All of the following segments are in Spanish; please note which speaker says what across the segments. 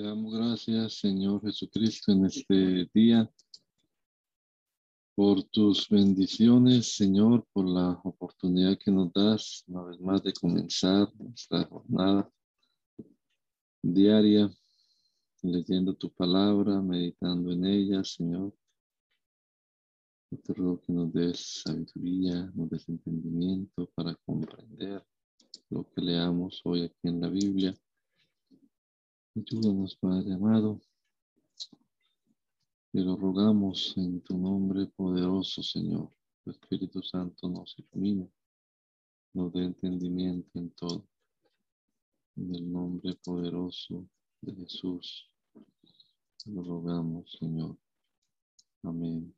Speaker 1: Te damos gracias, Señor Jesucristo, en este día, por tus bendiciones, Señor, por la oportunidad que nos das una vez más de comenzar nuestra jornada diaria, leyendo tu palabra, meditando en ella, Señor. te ruego que nos des sabiduría, nos des entendimiento para comprender lo que leamos hoy aquí en la Biblia Ayúdanos, Padre amado. Te lo rogamos en tu nombre poderoso, Señor. Tu Espíritu Santo nos ilumine, nos dé entendimiento en todo. En el nombre poderoso de Jesús, te lo rogamos, Señor. Amén.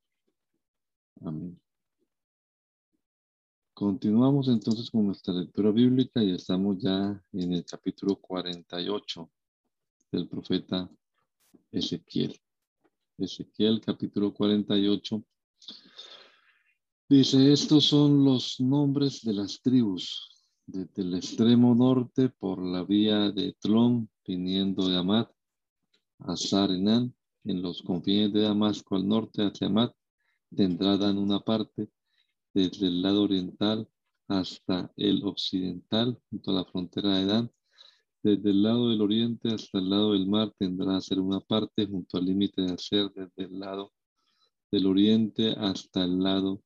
Speaker 1: Amén. Continuamos entonces con nuestra lectura bíblica y estamos ya en el capítulo 48 del profeta Ezequiel. Ezequiel capítulo 48. Dice, estos son los nombres de las tribus, desde el extremo norte por la vía de Tlón, viniendo de Amat a Sarenán, en los confines de Damasco al norte hacia Amat, tendrá Dan una parte desde el lado oriental hasta el occidental, junto a la frontera de Dan, desde el lado del oriente hasta el lado del mar tendrá ser una parte junto al límite de hacer desde el lado del oriente hasta el lado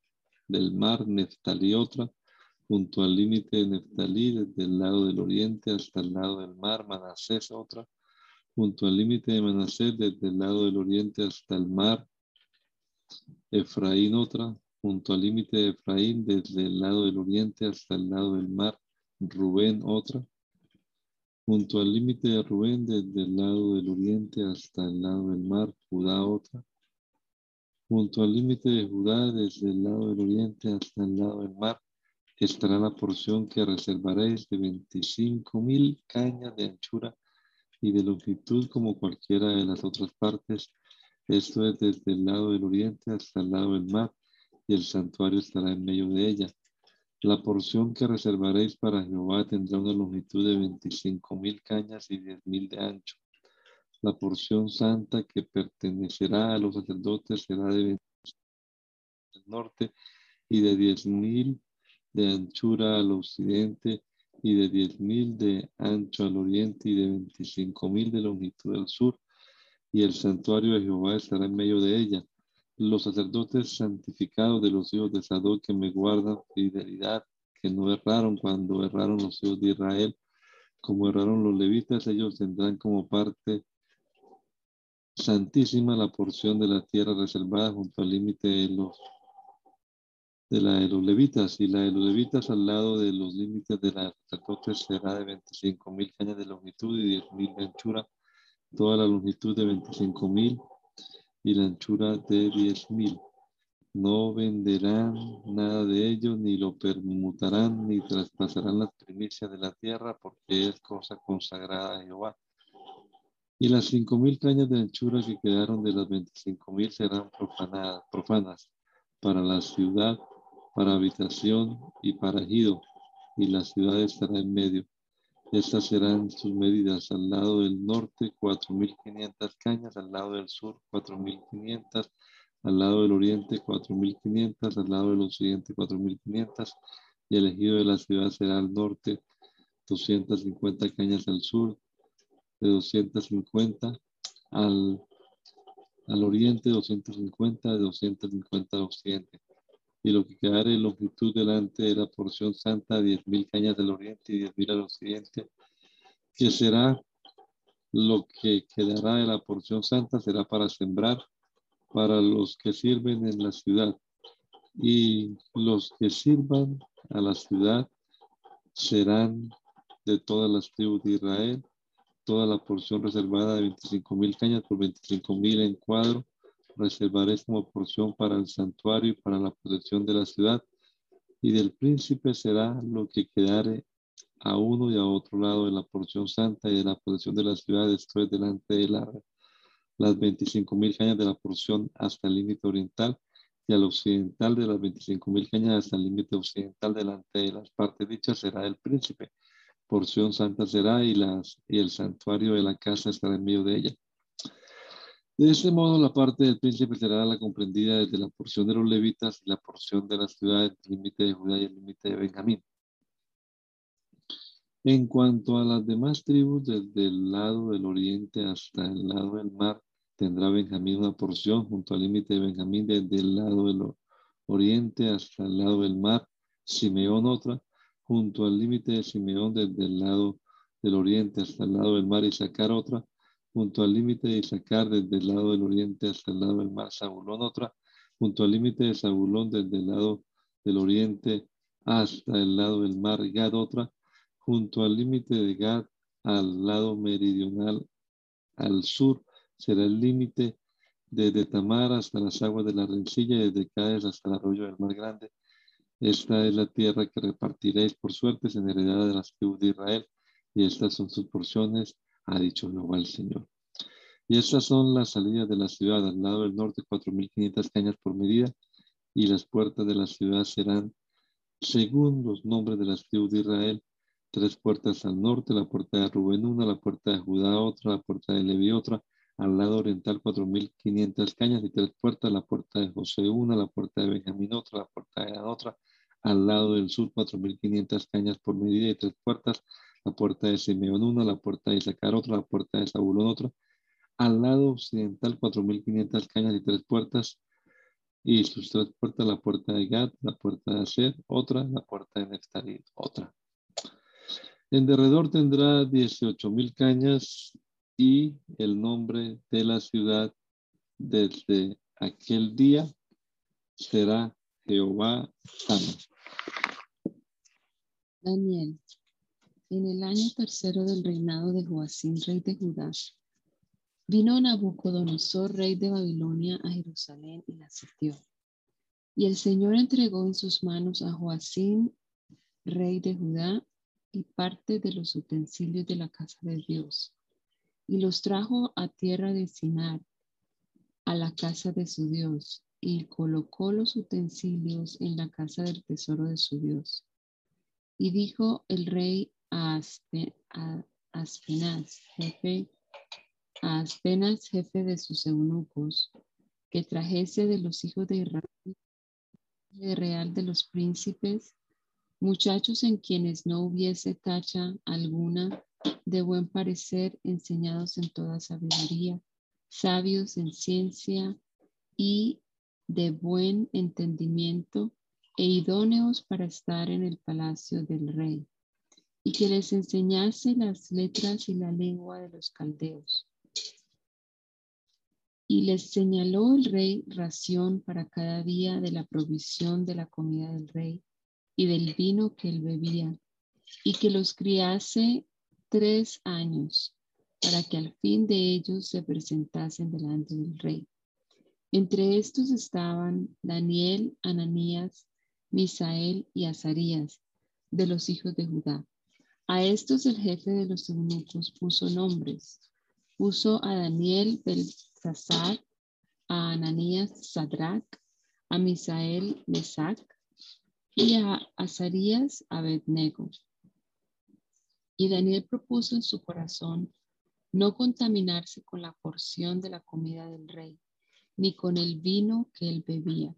Speaker 1: del mar Neftalí otra, junto al límite de Neftalí desde el lado del oriente hasta el lado del mar Manasés otra, junto al límite de Manasés desde el lado del oriente hasta el mar Efraín otra, junto al límite de Efraín desde el lado del oriente hasta el lado del mar Rubén otra, Junto al límite de Rubén, desde el lado del oriente hasta el lado del mar, Judá otra. Junto al límite de Judá, desde el lado del oriente hasta el lado del mar, estará la porción que reservaréis de 25 mil cañas de anchura y de longitud como cualquiera de las otras partes. Esto es desde el lado del oriente hasta el lado del mar, y el santuario estará en medio de ella. La porción que reservaréis para Jehová tendrá una longitud de veinticinco mil cañas y diez mil de ancho. La porción santa que pertenecerá a los sacerdotes será de del norte y de diez mil de anchura al occidente y de diez mil de ancho al oriente y de veinticinco mil de longitud al sur. Y el santuario de Jehová estará en medio de ella los sacerdotes santificados de los hijos de Sadoc que me guardan fidelidad, que no erraron. Cuando erraron los hijos de Israel, como erraron los levitas, ellos tendrán como parte santísima la porción de la tierra reservada junto al límite de los de la de los levitas. Y la de los levitas al lado de los límites de la sacerdotes será de 25 mil cañas de longitud y 10 mil de anchura, toda la longitud de 25 mil y la anchura de diez mil. No venderán nada de ello, ni lo permutarán, ni traspasarán las primicias de la tierra, porque es cosa consagrada a Jehová. Y las cinco mil cañas de anchura que quedaron de las veinticinco mil serán profanadas, profanas para la ciudad, para habitación y para ejido, y la ciudad estará en medio. Estas serán sus medidas. Al lado del norte, 4.500 cañas, al lado del sur, 4.500, al lado del oriente, 4.500, al lado del occidente, 4.500, y el ejido de la ciudad será al norte, 250 cañas. Al sur, de 250 al, al oriente, 250, de 250 al occidente y lo que quedara en longitud delante de la porción santa, diez mil cañas del oriente y diez mil al occidente, que será lo que quedará de la porción santa, será para sembrar para los que sirven en la ciudad. Y los que sirvan a la ciudad serán de todas las tribus de Israel, toda la porción reservada de 25 mil cañas por 25 mil en cuadro, reservaré como porción para el santuario y para la protección de la ciudad, y del príncipe será lo que quedare a uno y a otro lado de la porción santa y de la protección de la ciudad, esto es delante de la, las 25 mil cañas de la porción hasta el límite oriental, y al occidental de las 25 mil cañas hasta el límite occidental delante de las partes dichas será el príncipe. Porción santa será y, las, y el santuario de la casa estará en medio de ella. De este modo, la parte del príncipe será la comprendida desde la porción de los levitas y la porción de la ciudad el límite de Judá y el límite de Benjamín. En cuanto a las demás tribus, desde el lado del oriente hasta el lado del mar, Tendrá Benjamín una porción junto al límite de Benjamín desde el lado del oriente hasta el lado del mar. Simeón otra, junto al límite de Simeón desde el lado del oriente hasta el lado del mar. y sacar otra, junto al límite de Isaacar desde el lado del oriente hasta el lado del mar. Zabulón otra, junto al límite de Zabulón desde el lado del oriente hasta el lado del mar. Gad otra, junto al límite de Gad al lado meridional al sur será el límite desde Tamar hasta las aguas de la rencilla y desde Cádiz hasta el arroyo del mar grande. Esta es la tierra que repartiréis por suertes en heredad de las tribus de Israel, y estas son sus porciones, ha dicho Jehová el Señor. Y estas son las salidas de la ciudad, al lado del norte, 4.500 cañas por medida, y las puertas de la ciudad serán, según los nombres de las tribus de Israel, tres puertas al norte, la puerta de Rubén una, la puerta de Judá otra, la puerta de Leví otra, al lado oriental 4.500 cañas y tres puertas, la puerta de José una, la puerta de Benjamín otra, la puerta de otra, al lado del sur 4.500 cañas por medida y tres puertas, la puerta de Simeón una, la puerta de Isaacar otra, la puerta de Zabulón otra, al lado occidental 4.500 cañas y tres puertas, y sus tres puertas, la puerta de Gad, la puerta de Aser, otra, la puerta de Neftalí, otra. En derredor tendrá 18.000 cañas y el nombre de la ciudad desde aquel día será Jehová Sama.
Speaker 2: Daniel, en el año tercero del reinado de Joacín, rey de Judá, vino Nabucodonosor, rey de Babilonia, a Jerusalén y la sitió. Y el Señor entregó en sus manos a Joacín, rey de Judá, y parte de los utensilios de la casa de Dios y los trajo a tierra de Sinar, a la casa de su Dios, y colocó los utensilios en la casa del tesoro de su Dios. Y dijo el rey a, Aspenaz, jefe, Aspenas, jefe de sus eunucos, que trajese de los hijos de Israel, de real de los príncipes, muchachos en quienes no hubiese tacha alguna de buen parecer, enseñados en toda sabiduría, sabios en ciencia y de buen entendimiento e idóneos para estar en el palacio del rey, y que les enseñase las letras y la lengua de los caldeos. Y les señaló el rey ración para cada día de la provisión de la comida del rey y del vino que él bebía, y que los criase tres años para que al fin de ellos se presentasen delante del rey. Entre estos estaban Daniel, Ananías, Misael y Azarías, de los hijos de Judá. A estos el jefe de los eunucos puso nombres. Puso a Daniel Belsasar, a Ananías Sadrach, a Misael Mesac y a Azarías Abednego. Y Daniel propuso en su corazón no contaminarse con la porción de la comida del rey, ni con el vino que él bebía.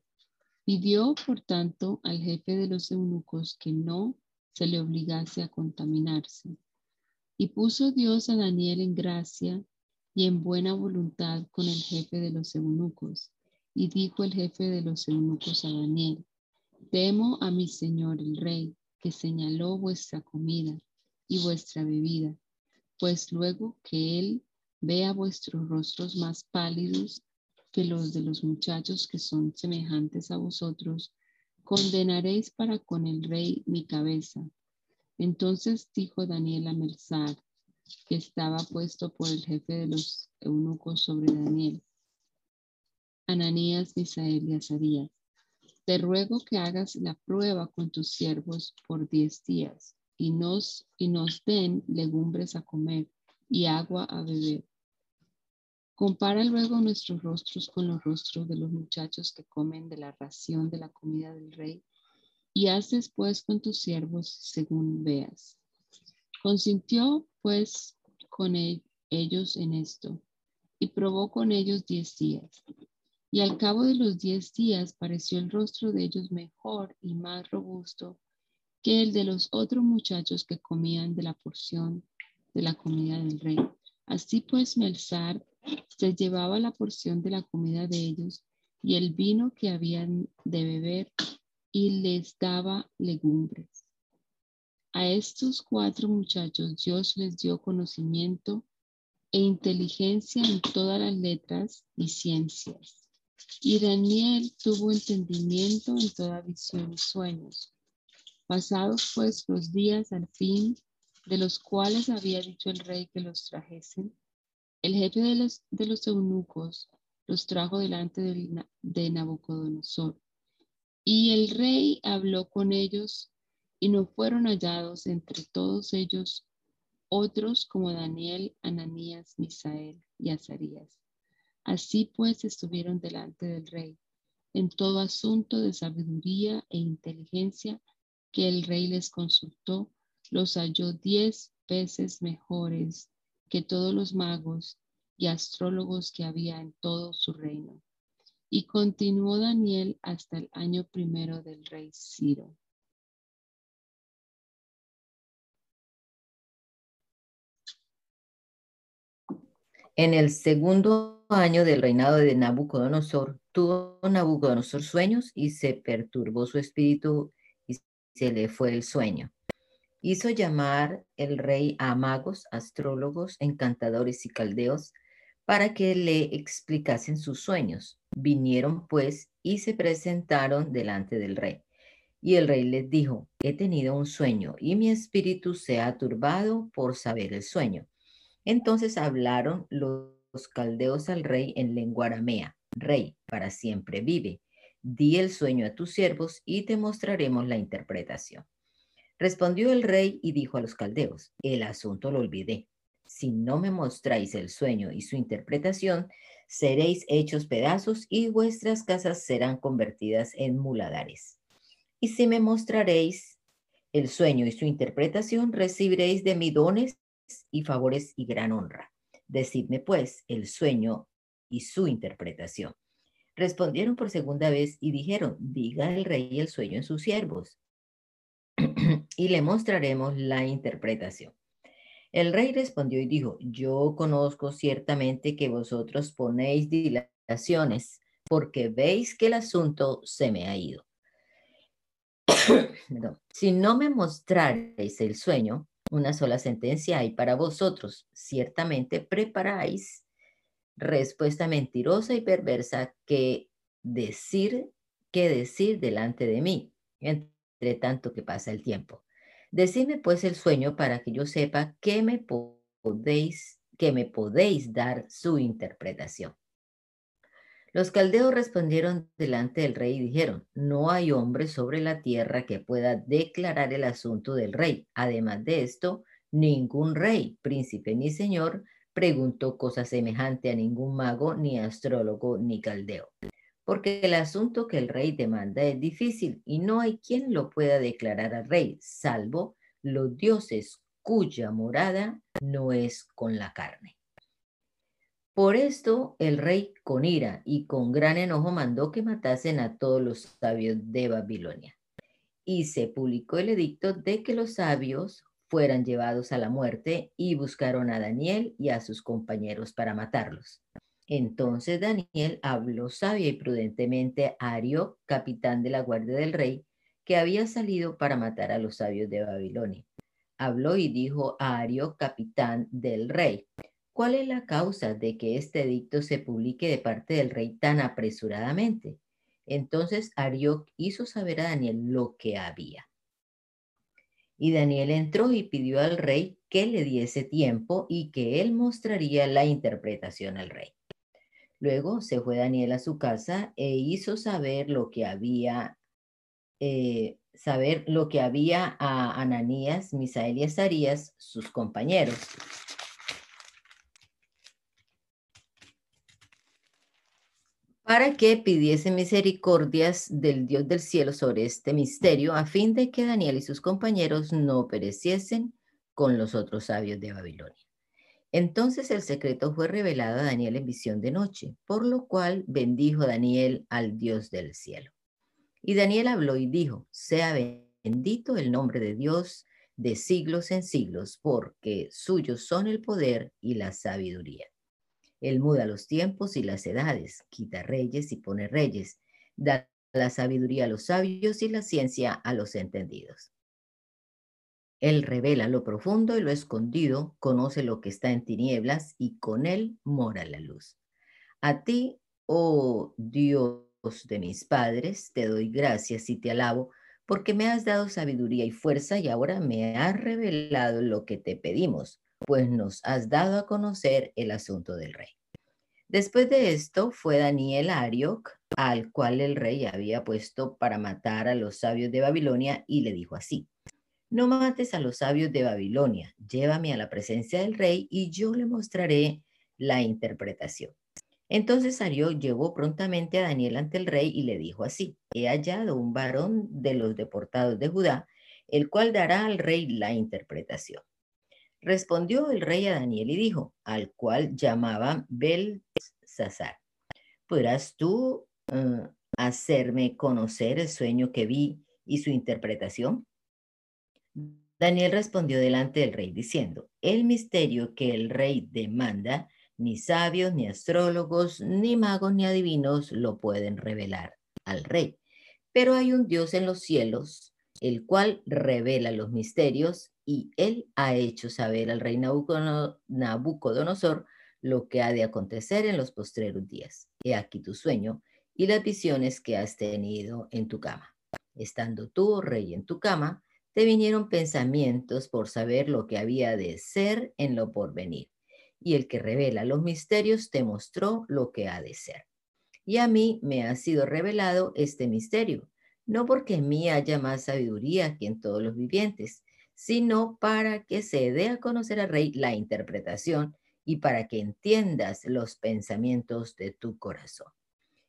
Speaker 2: Pidió, por tanto, al jefe de los eunucos que no se le obligase a contaminarse. Y puso Dios a Daniel en gracia y en buena voluntad con el jefe de los eunucos. Y dijo el jefe de los eunucos a Daniel, temo a mi señor el rey, que señaló vuestra comida y vuestra bebida, pues luego que Él vea vuestros rostros más pálidos que los de los muchachos que son semejantes a vosotros, condenaréis para con el rey mi cabeza. Entonces dijo Daniel a Melzar, que estaba puesto por el jefe de los eunucos sobre Daniel, Ananías, Misael y Azarías, te ruego que hagas la prueba con tus siervos por diez días y nos, y nos den legumbres a comer y agua a beber. Compara luego nuestros rostros con los rostros de los muchachos que comen de la ración de la comida del rey y haz después con tus siervos según veas. Consintió pues con e-, ellos en esto y probó con ellos diez días. Y al cabo de los diez días pareció el rostro de ellos mejor y más robusto que el de los otros muchachos que comían de la porción de la comida del rey. Así pues, Melzar se llevaba la porción de la comida de ellos y el vino que habían de beber y les daba legumbres. A estos cuatro muchachos Dios les dio conocimiento e inteligencia en todas las letras y ciencias. Y Daniel tuvo entendimiento en toda visión y sueños. Pasados pues los días al fin, de los cuales había dicho el rey que los trajesen, el jefe de los, de los eunucos los trajo delante de, de Nabucodonosor. Y el rey habló con ellos y no fueron hallados entre todos ellos otros como Daniel, Ananías, Misael y Azarías Así pues estuvieron delante del rey en todo asunto de sabiduría e inteligencia que el rey les consultó, los halló diez veces mejores que todos los magos y astrólogos que había en todo su reino. Y continuó Daniel hasta el año primero del rey Ciro.
Speaker 3: En el segundo año del reinado de Nabucodonosor, tuvo Nabucodonosor sueños y se perturbó su espíritu y se le fue el sueño. Hizo llamar el rey a magos, astrólogos, encantadores y caldeos para que le explicasen sus sueños. Vinieron pues y se presentaron delante del rey. Y el rey les dijo, he tenido un sueño y mi espíritu se ha turbado por saber el sueño. Entonces hablaron los caldeos al rey en lengua aramea. Rey, para siempre vive. Di el sueño a tus siervos y te mostraremos la interpretación. Respondió el rey y dijo a los caldeos, el asunto lo olvidé. Si no me mostráis el sueño y su interpretación, seréis hechos pedazos y vuestras casas serán convertidas en muladares. Y si me mostraréis el sueño y su interpretación, recibiréis de mí dones y favores y gran honra. Decidme pues el sueño y su interpretación. Respondieron por segunda vez y dijeron, diga el rey el sueño en sus siervos y le mostraremos la interpretación. El rey respondió y dijo, yo conozco ciertamente que vosotros ponéis dilataciones porque veis que el asunto se me ha ido. si no me mostraréis el sueño, una sola sentencia hay para vosotros. Ciertamente preparáis respuesta mentirosa y perversa que decir, que decir delante de mí, entre tanto que pasa el tiempo. Decidme pues el sueño para que yo sepa que me podéis, que me podéis dar su interpretación. Los caldeos respondieron delante del rey y dijeron, no hay hombre sobre la tierra que pueda declarar el asunto del rey. Además de esto, ningún rey, príncipe ni señor preguntó cosa semejante a ningún mago, ni astrólogo, ni caldeo. Porque el asunto que el rey demanda es difícil y no hay quien lo pueda declarar al rey, salvo los dioses cuya morada no es con la carne. Por esto el rey con ira y con gran enojo mandó que matasen a todos los sabios de Babilonia. Y se publicó el edicto de que los sabios fueran llevados a la muerte y buscaron a Daniel y a sus compañeros para matarlos. Entonces Daniel habló sabia y prudentemente a Ario, capitán de la guardia del rey, que había salido para matar a los sabios de Babilonia. Habló y dijo a Ario, capitán del rey, ¿Cuál es la causa de que este edicto se publique de parte del rey tan apresuradamente? Entonces Arioc hizo saber a Daniel lo que había. Y Daniel entró y pidió al rey que le diese tiempo y que él mostraría la interpretación al rey. Luego se fue Daniel a su casa e hizo saber lo que había, eh, saber lo que había a Ananías, Misael y Azarías, sus compañeros. para que pidiese misericordias del Dios del cielo sobre este misterio, a fin de que Daniel y sus compañeros no pereciesen con los otros sabios de Babilonia. Entonces el secreto fue revelado a Daniel en visión de noche, por lo cual bendijo Daniel al Dios del cielo. Y Daniel habló y dijo, sea bendito el nombre de Dios de siglos en siglos, porque suyos son el poder y la sabiduría. Él muda los tiempos y las edades, quita reyes y pone reyes, da la sabiduría a los sabios y la ciencia a los entendidos. Él revela lo profundo y lo escondido, conoce lo que está en tinieblas y con él mora la luz. A ti, oh Dios de mis padres, te doy gracias y te alabo, porque me has dado sabiduría y fuerza y ahora me has revelado lo que te pedimos pues nos has dado a conocer el asunto del rey. Después de esto fue Daniel a Arioc, al cual el rey había puesto para matar a los sabios de Babilonia, y le dijo así, no mates a los sabios de Babilonia, llévame a la presencia del rey y yo le mostraré la interpretación. Entonces Arioc llevó prontamente a Daniel ante el rey y le dijo así, he hallado un varón de los deportados de Judá, el cual dará al rey la interpretación. Respondió el rey a Daniel y dijo, al cual llamaban Belsasar, ¿podrás tú eh, hacerme conocer el sueño que vi y su interpretación? Daniel respondió delante del rey diciendo, el misterio que el rey demanda, ni sabios, ni astrólogos, ni magos, ni adivinos lo pueden revelar al rey. Pero hay un Dios en los cielos, el cual revela los misterios y él ha hecho saber al rey Nabucodonosor lo que ha de acontecer en los postreros días. He aquí tu sueño y las visiones que has tenido en tu cama. Estando tú, rey, en tu cama, te vinieron pensamientos por saber lo que había de ser en lo porvenir. Y el que revela los misterios te mostró lo que ha de ser. Y a mí me ha sido revelado este misterio, no porque en mí haya más sabiduría que en todos los vivientes, sino para que se dé a conocer al rey la interpretación y para que entiendas los pensamientos de tu corazón.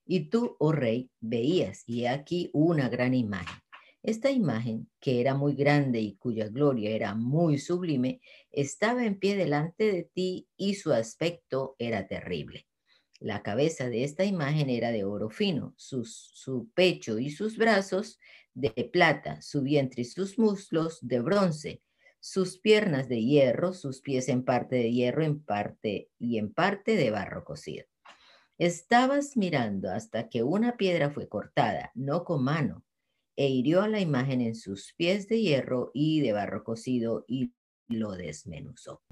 Speaker 3: Y tú, oh rey, veías, y aquí una gran imagen. Esta imagen, que era muy grande y cuya gloria era muy sublime, estaba en pie delante de ti y su aspecto era terrible. La cabeza de esta imagen era de oro fino, su pecho y sus brazos de plata, su vientre y sus muslos de bronce, sus piernas de hierro, sus pies en parte de hierro en parte y en parte de barro cocido. Estabas mirando hasta que una piedra fue cortada, no con mano, e hirió a la imagen en sus pies de hierro y de barro cocido y lo desmenuzó.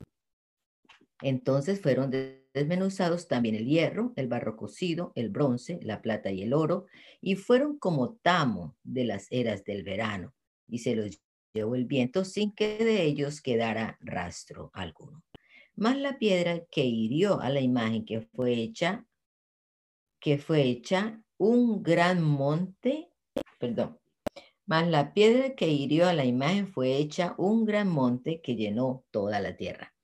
Speaker 3: Entonces fueron desmenuzados también el hierro, el barro cocido, el bronce, la plata y el oro, y fueron como tamo de las eras del verano, y se los llevó el viento sin que de ellos quedara rastro alguno. Más la piedra que hirió a la imagen que fue hecha, que fue hecha un gran monte, perdón, más la piedra que hirió a la imagen fue hecha un gran monte que llenó toda la tierra.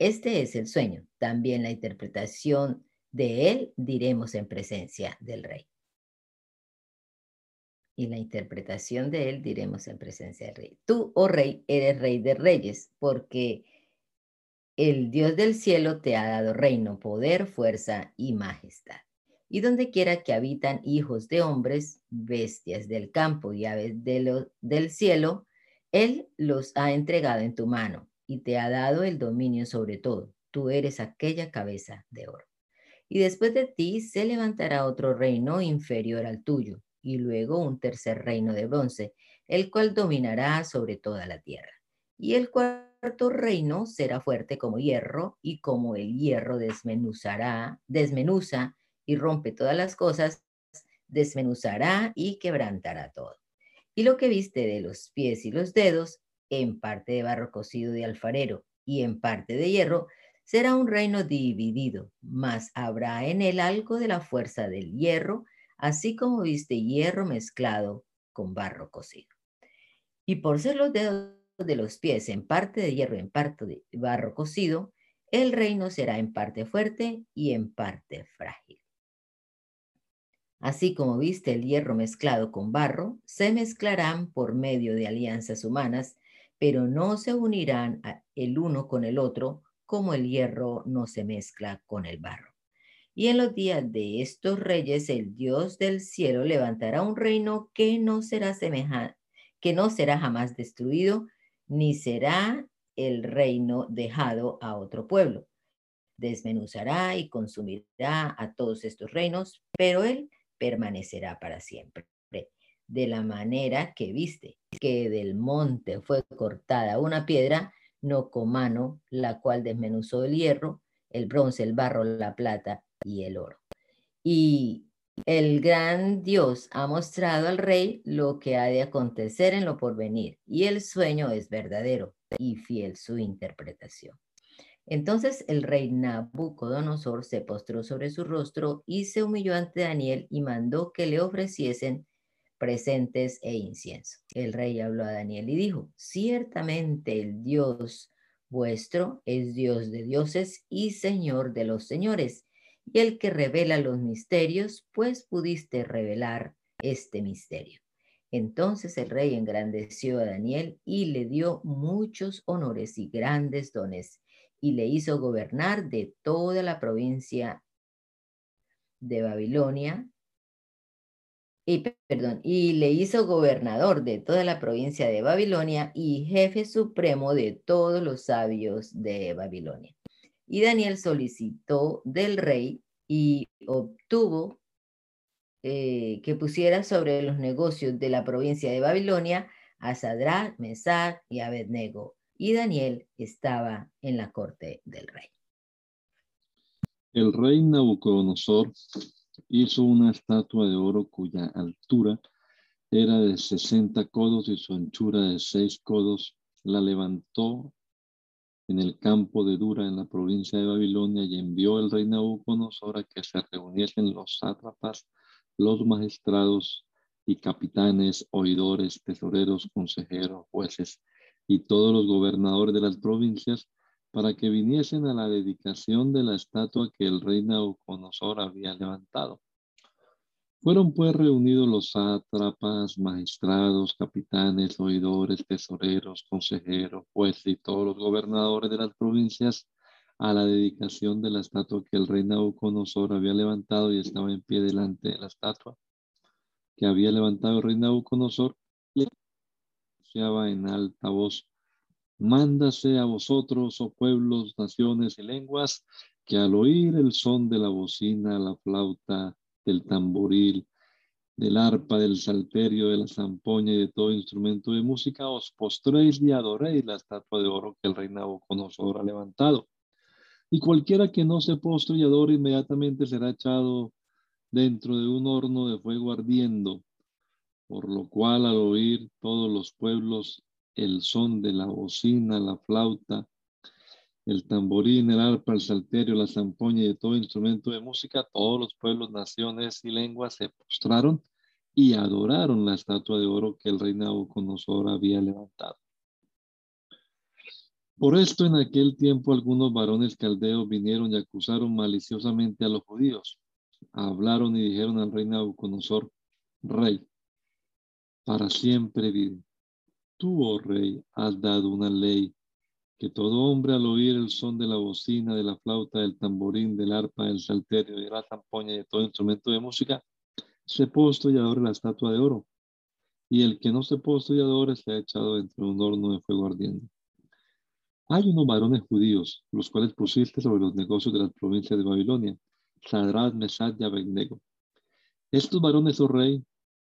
Speaker 3: Este es el sueño. También la interpretación de él diremos en presencia del rey. Y la interpretación de él diremos en presencia del rey. Tú, oh rey, eres rey de reyes, porque el Dios del cielo te ha dado reino, poder, fuerza y majestad. Y donde quiera que habitan hijos de hombres, bestias del campo y aves del cielo, Él los ha entregado en tu mano y te ha dado el dominio sobre todo. Tú eres aquella cabeza de oro. Y después de ti se levantará otro reino inferior al tuyo, y luego un tercer reino de bronce, el cual dominará sobre toda la tierra. Y el cuarto reino será fuerte como hierro, y como el hierro desmenuzará, desmenuza y rompe todas las cosas, desmenuzará y quebrantará todo. Y lo que viste de los pies y los dedos, en parte de barro cocido de alfarero y en parte de hierro, será un reino dividido, mas habrá en él algo de la fuerza del hierro, así como viste hierro mezclado con barro cocido. Y por ser los dedos de los pies en parte de hierro y en parte de barro cocido, el reino será en parte fuerte y en parte frágil. Así como viste el hierro mezclado con barro, se mezclarán por medio de alianzas humanas, pero no se unirán el uno con el otro como el hierro no se mezcla con el barro. Y en los días de estos reyes, el Dios del cielo levantará un reino que no será semejante, que no será jamás destruido, ni será el reino dejado a otro pueblo. Desmenuzará y consumirá a todos estos reinos, pero él permanecerá para siempre. De la manera que viste que del monte fue cortada una piedra, no con mano, la cual desmenuzó el hierro, el bronce, el barro, la plata y el oro. Y el gran Dios ha mostrado al rey lo que ha de acontecer en lo porvenir, y el sueño es verdadero y fiel su interpretación. Entonces el rey Nabucodonosor se postró sobre su rostro y se humilló ante Daniel y mandó que le ofreciesen presentes e incienso. El rey habló a Daniel y dijo, ciertamente el Dios vuestro es Dios de dioses y Señor de los señores y el que revela los misterios, pues pudiste revelar este misterio. Entonces el rey engrandeció a Daniel y le dio muchos honores y grandes dones, y le hizo gobernar de toda la provincia de Babilonia, y, perdón, y le hizo gobernador de toda la provincia de Babilonia y jefe supremo de todos los sabios de Babilonia. Y Daniel solicitó del rey y obtuvo eh, que pusiera sobre los negocios de la provincia de Babilonia a Sadrach, Mesach y Abednego. Y Daniel estaba en la corte del rey.
Speaker 1: El rey Nabucodonosor hizo una estatua de oro cuya altura era de 60 codos y su anchura de 6 codos. La levantó en el campo de Dura, en la provincia de Babilonia, y envió el rey Nabucodonosor a que se reuniesen los sátrapas, los magistrados y capitanes, oidores, tesoreros, consejeros, jueces y todos los gobernadores de las provincias para que viniesen a la dedicación de la estatua que el rey Nabucodonosor había levantado. Fueron pues reunidos los sátrapas, magistrados, capitanes, oidores, tesoreros, consejeros, jueces y todos los gobernadores de las provincias a la dedicación de la estatua que el rey Nabucodonosor había levantado y estaba en pie delante de la estatua que había levantado el rey Nabucodonosor en alta voz, mándase a vosotros, oh pueblos, naciones y lenguas, que al oír el son de la bocina, la flauta, del tamboril, del arpa, del salterio, de la zampoña y de todo instrumento de música, os postréis y adoréis la estatua de oro que el rey Nabucodonosor ha levantado. Y cualquiera que no se postre y adore inmediatamente será echado dentro de un horno de fuego ardiendo, por lo cual al oír todos los pueblos el son de la bocina, la flauta, el tamborín, el arpa, el salterio, la zampoña y de todo instrumento de música, todos los pueblos, naciones y lenguas se postraron y adoraron la estatua de oro que el rey Nabucodonosor había levantado. Por esto en aquel tiempo algunos varones caldeos vinieron y acusaron maliciosamente a los judíos. Hablaron y dijeron al rey Nabucodonosor, rey, para siempre vive. Tú, oh rey, has dado una ley que todo hombre al oír el son de la bocina, de la flauta, del tamborín, del arpa, del salterio, de la zampoña y de todo instrumento de música, se posto y adore la estatua de oro. Y el que no se posto y adore se ha echado dentro de un horno de fuego ardiendo. Hay unos varones judíos, los cuales pusiste sobre los negocios de las provincias de Babilonia, Sadrat, Mesad y Abednego. Estos varones, oh rey,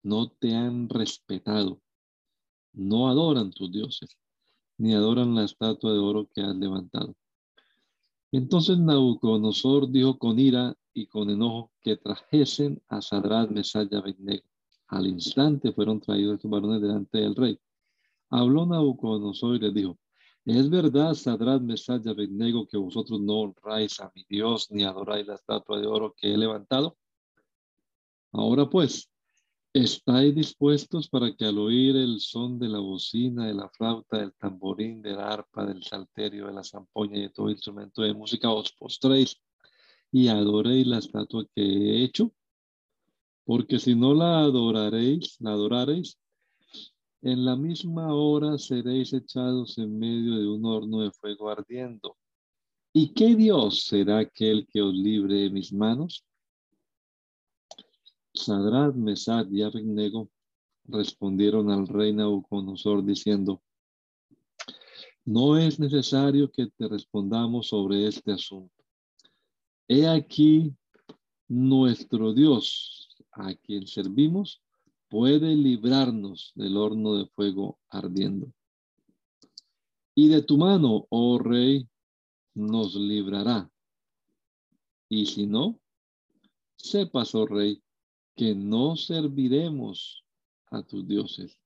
Speaker 1: no te han respetado, no adoran tus dioses ni adoran la estatua de oro que has levantado. Entonces Nabucodonosor dijo con ira y con enojo que trajesen a Sadrat, Mesach y Abednego. Al instante fueron traídos estos varones delante del rey. Habló Nabucodonosor y les dijo, ¿es verdad, Sadrat, Mesach y Abednego, que vosotros no honráis a mi Dios ni adoráis la estatua de oro que he levantado? Ahora pues, ¿estáis dispuestos para que al oír el son de la bocina, de la flauta, del tamborín, del arpa, del salterio, de la zampoña y de todo instrumento de música os postréis y adoréis la estatua que he hecho? Porque si no la adoraréis, la adoraréis, en la misma hora seréis echados en medio de un horno de fuego ardiendo. ¿Y qué Dios será aquel que os libre de mis manos? Sadrat, Mesad y Abednego respondieron al rey Nabucodonosor diciendo, no es necesario que te respondamos sobre este asunto. He aquí nuestro Dios, a quien servimos, puede librarnos del horno de fuego ardiendo. Y de tu mano, oh rey, nos librará. Y si no, sepas, oh rey, que no serviremos a tus dioses,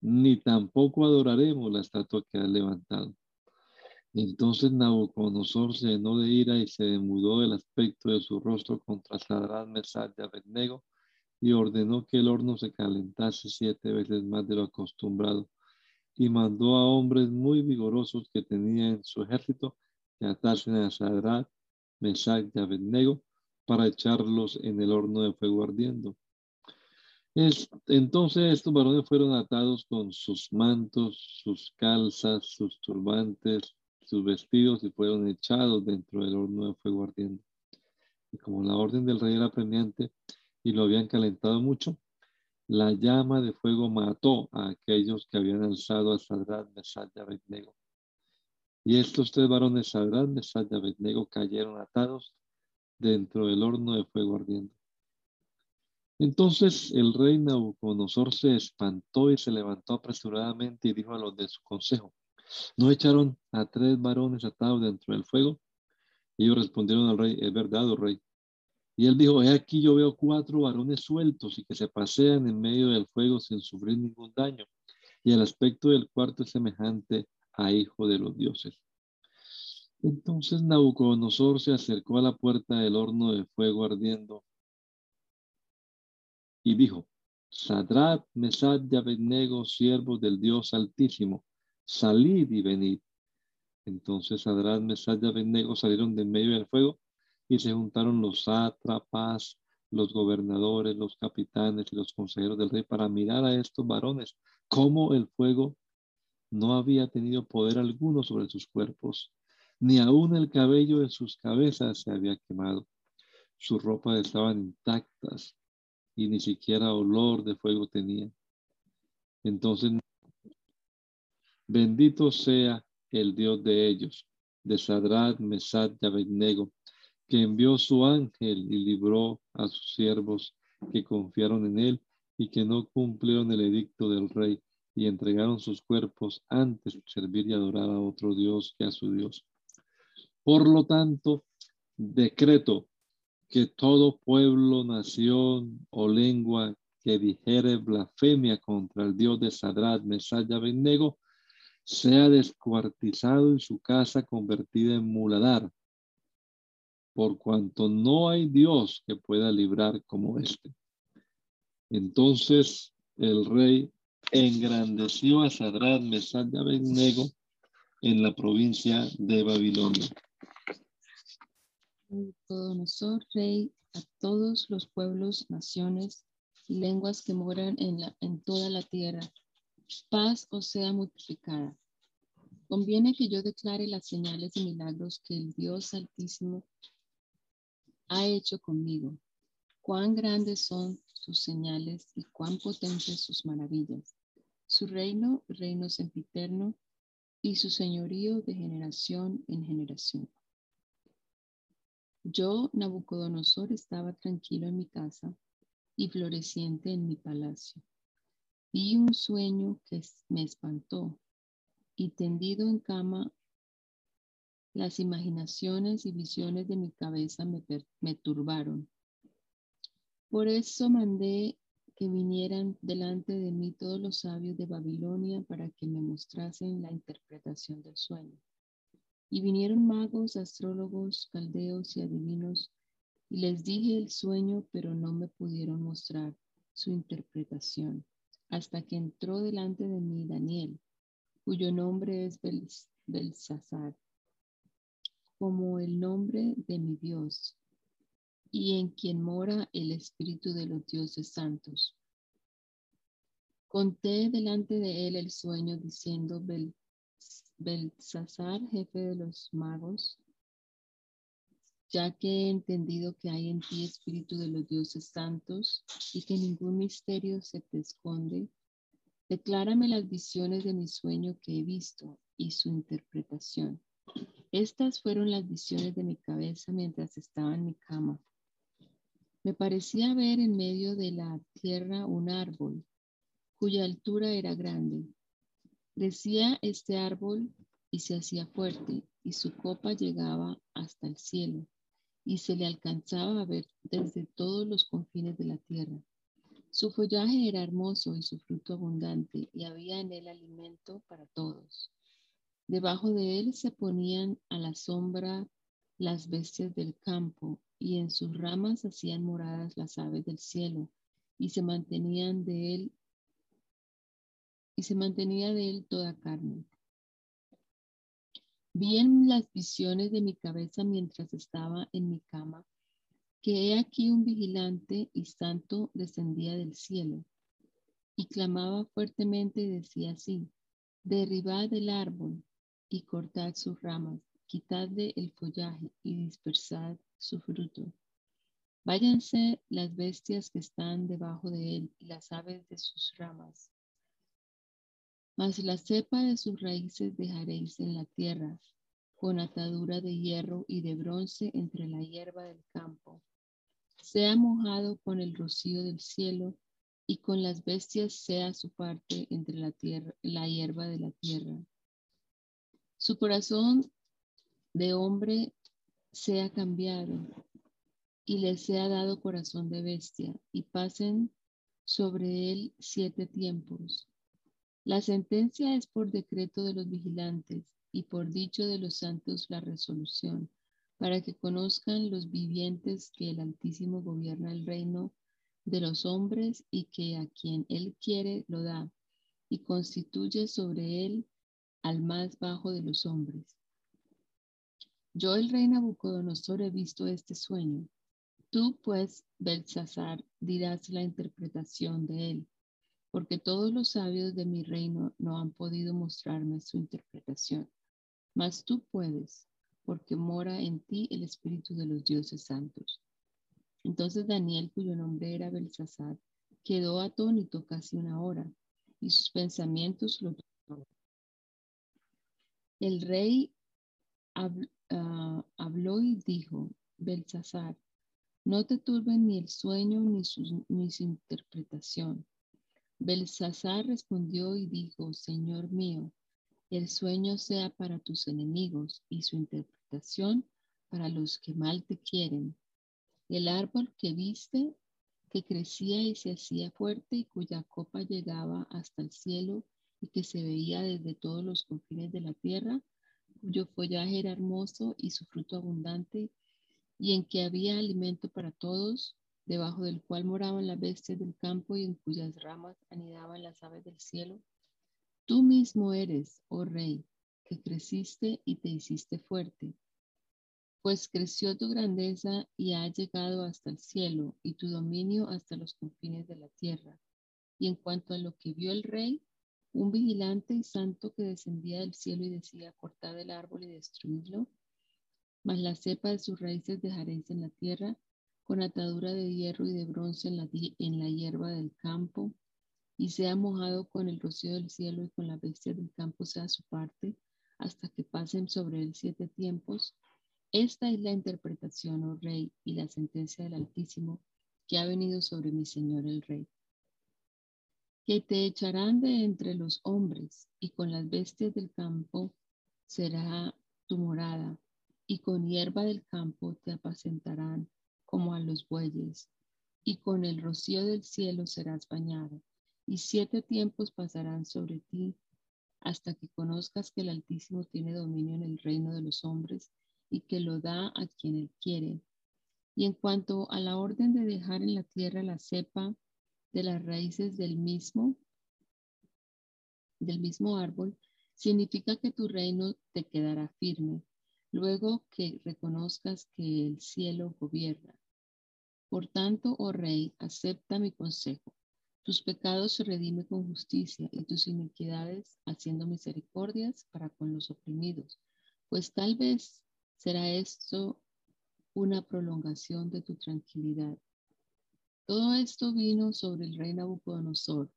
Speaker 1: ni tampoco adoraremos la estatua que has levantado. Entonces Nabucodonosor se llenó de ira y se demudó el aspecto de su rostro contra Sadrán, Mesad y Abednego y ordenó que el horno se calentase siete veces más de lo acostumbrado y mandó a hombres muy vigorosos que tenía en su ejército que atasen a Sadrán, Mesad y Abednego para echarlos en el horno de fuego ardiendo. entonces estos varones fueron atados con sus mantos, sus calzas, sus turbantes, sus vestidos y fueron echados dentro del horno de fuego ardiendo. Y como la orden del rey era premiante y lo habían calentado mucho, la llama de fuego mató a aquellos que habían alzado a Sadrat, Mesad y Abednego. Y estos tres varones, Sadrat, Mesad y Abednego, cayeron atados dentro del horno de fuego ardiendo. Entonces el rey Nabucodonosor se espantó y se levantó apresuradamente y dijo a los de su consejo, ¿no echaron a tres varones atados dentro del fuego? Y ellos respondieron al rey, es verdad, oh rey. Y él dijo, he aquí yo veo cuatro varones sueltos y que se pasean en medio del fuego sin sufrir ningún daño. Y el aspecto del cuarto es semejante a hijo de los dioses. Entonces Nabucodonosor se acercó a la puerta del horno de fuego ardiendo y dijo, Sadrat, Mesad y Abednego, siervos del Dios Altísimo, salid y venid. Entonces Sadrat, Mesad y Abednego salieron de medio del fuego y se juntaron los sátrapas, los gobernadores, los capitanes y los consejeros del rey para mirar a estos varones, cómo el fuego no había tenido poder alguno sobre sus cuerpos ni aún el cabello de sus cabezas se había quemado. Sus ropas estaban intactas y ni siquiera olor de fuego tenía. Entonces, bendito sea el Dios de ellos, de Sadrat, Mesad y Abednego, que envió su ángel y libró a sus siervos que confiaron en él y que no cumplieron el edicto del rey y entregaron sus cuerpos antes de servir y adorar a otro Dios que a su Dios. Por lo tanto, decreto que todo pueblo, nación o lengua que dijere blasfemia contra el Dios de Sadrat, Mesaya, y Abednego, sea descuartizado y su casa convertida en muladar, por cuanto no hay Dios que pueda librar como este. Entonces el rey engrandeció a Sadrat, Mesad y Abednego en la provincia de Babilonia.
Speaker 2: Rey, a todos los pueblos, naciones y lenguas que moran en, la, en toda la tierra. Paz os sea multiplicada. Conviene que yo declare las señales y milagros que el Dios Altísimo ha hecho conmigo. Cuán grandes son sus señales y cuán potentes sus maravillas. Su reino, reino sempiterno, y su señorío de generación en generación. Yo, Nabucodonosor, estaba tranquilo en mi casa y floreciente en mi palacio. Vi un sueño que me espantó y tendido en cama Las imaginaciones y visiones de mi cabeza me, me turbaron. Por eso mandé que vinieran delante de mí todos los sabios de Babilonia para que me mostrasen la interpretación del sueño. Y vinieron magos, astrólogos, caldeos y adivinos, y les dije el sueño, pero no me pudieron mostrar su interpretación, hasta que entró delante de mí Daniel, cuyo nombre es Belsasar, como el nombre de mi Dios, y en quien mora el Espíritu de los dioses santos. Conté delante de él el sueño diciendo, Belsasar, jefe de los magos, ya que he entendido que hay en ti espíritu de los dioses santos y que ningún misterio se te esconde, declárame las visiones de mi sueño que he visto y su interpretación. Estas fueron las visiones de mi cabeza mientras estaba en mi cama. Me parecía ver en medio de la tierra un árbol cuya altura era grande. Crecía este árbol y se hacía fuerte y su copa llegaba hasta el cielo y se le alcanzaba a ver desde todos los confines de la tierra. Su follaje era hermoso y su fruto abundante, y había en él alimento para todos. Debajo de él se ponían a la sombra las bestias del campo, y en sus ramas hacían moradas las aves del cielo, y se mantenían de él, y se mantenía de él toda carne. Vi en las visiones de mi cabeza mientras estaba en mi cama, que he aquí un vigilante y santo descendía del cielo, y clamaba fuertemente y decía así, derribad el árbol y cortad sus ramas, quitadle el follaje y dispersad su fruto. Váyanse las bestias que están debajo de él y las aves de sus ramas mas la cepa de sus raíces dejaréis en la tierra, con atadura de hierro y de bronce entre la hierba del campo. Sea mojado con el rocío del cielo, y con las bestias sea su parte entre la tierra, la hierba de la tierra. Su corazón de hombre sea cambiado, y le sea dado corazón de bestia, y pasen sobre él siete tiempos la sentencia es por decreto de los vigilantes y por dicho de los santos la resolución, para que conozcan los vivientes que el Altísimo gobierna el reino de los hombres y que a quien él quiere lo da y constituye sobre él al más bajo de los hombres. Yo, el rey Nabucodonosor, he visto este sueño. Tú, pues, Belsasar, dirás la interpretación de él porque todos los sabios de mi reino no han podido mostrarme su interpretación. Mas tú puedes, porque mora en ti el Espíritu de los dioses santos. Entonces Daniel, cuyo nombre era Belsasar, quedó atónito casi una hora, y sus pensamientos lo El rey ah, habló y dijo, Belsasar, no te turben ni el sueño ni ni su interpretación Belsasar respondió y dijo, Señor mío, el sueño sea para tus enemigos y su interpretación para los que mal te quieren. El árbol que viste, que crecía y se hacía fuerte y cuya copa llegaba hasta el cielo y que se veía desde todos los confines de la tierra, cuyo follaje era hermoso y su fruto abundante, y en que había alimento para todos, debajo del cual moraban las bestias del campo y en cuyas ramas anidaban las aves del cielo. Tú mismo eres, oh rey, que creciste y te hiciste fuerte, pues creció tu grandeza y ha llegado hasta el cielo y tu dominio hasta los confines de la tierra. Y en cuanto a lo que vio el rey, un vigilante y santo que descendía del cielo y decía, cortad el árbol y destruidlo, mas la cepa de sus raíces dejaréis en la tierra con atadura de hierro y de bronce en la, en la hierba del campo, y sea mojado con el rocío del cielo y con la bestia del campo sea su parte, hasta que pasen sobre él siete tiempos. Esta es la interpretación, oh rey, y la sentencia del Altísimo que ha venido sobre mi Señor el Rey. Que te echarán de entre los hombres, y con las bestias del campo será tu morada, y con hierba del campo te apacentarán como a los bueyes, y con el rocío del cielo serás bañado, y siete tiempos pasarán sobre ti hasta que conozcas que el Altísimo tiene dominio en el reino de los hombres y que lo da a quien él quiere. Y en cuanto a la orden de dejar en la tierra la cepa de las raíces del mismo, del mismo árbol, significa que tu reino te quedará firme, luego que reconozcas que el cielo gobierna. Por tanto, oh rey, acepta mi consejo tus pecados se redime con justicia y tus iniquidades haciendo misericordias para con los oprimidos, pues tal vez será esto una prolongación de tu tranquilidad. Todo esto vino sobre el rey Nabucodonosor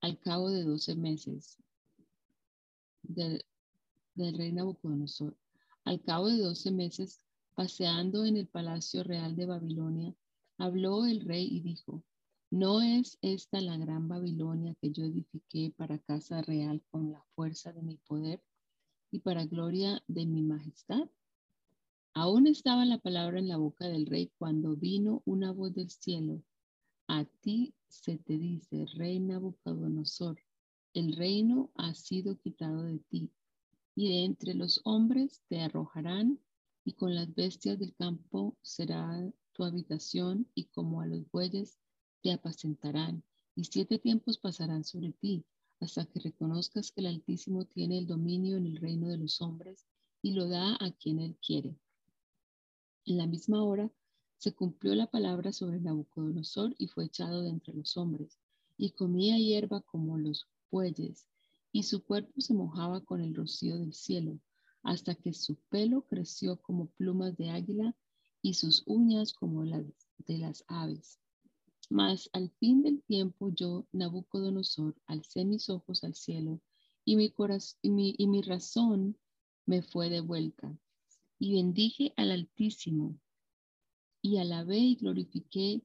Speaker 2: al cabo de doce meses del, rey Nabucodonosor. Al cabo de doce meses, paseando en el palacio real de Babilonia, habló el rey y dijo, ¿No es esta la gran Babilonia que yo edifiqué para casa real con la fuerza de mi poder y para gloria de mi majestad? Aún estaba la palabra en la boca del rey cuando vino una voz del cielo. A ti se te dice, rey Nabucodonosor, el reino ha sido quitado de ti, y de entre los hombres te arrojarán, y con las bestias del campo será tu habitación, y como a los bueyes te apacentarán y siete tiempos pasarán sobre ti hasta que reconozcas que el Altísimo tiene el dominio en el reino de los hombres y lo da a quien él quiere. En la misma hora se cumplió la palabra sobre Nabucodonosor y fue echado de entre los hombres y comía hierba como los bueyes y su cuerpo se mojaba con el rocío del cielo hasta que su pelo creció como plumas de águila y sus uñas como las de las aves. Mas al fin del tiempo yo, Nabucodonosor, alcé mis ojos al cielo y mi, y mi, razón me fue devuelta. Y bendije al Altísimo y alabé y glorifiqué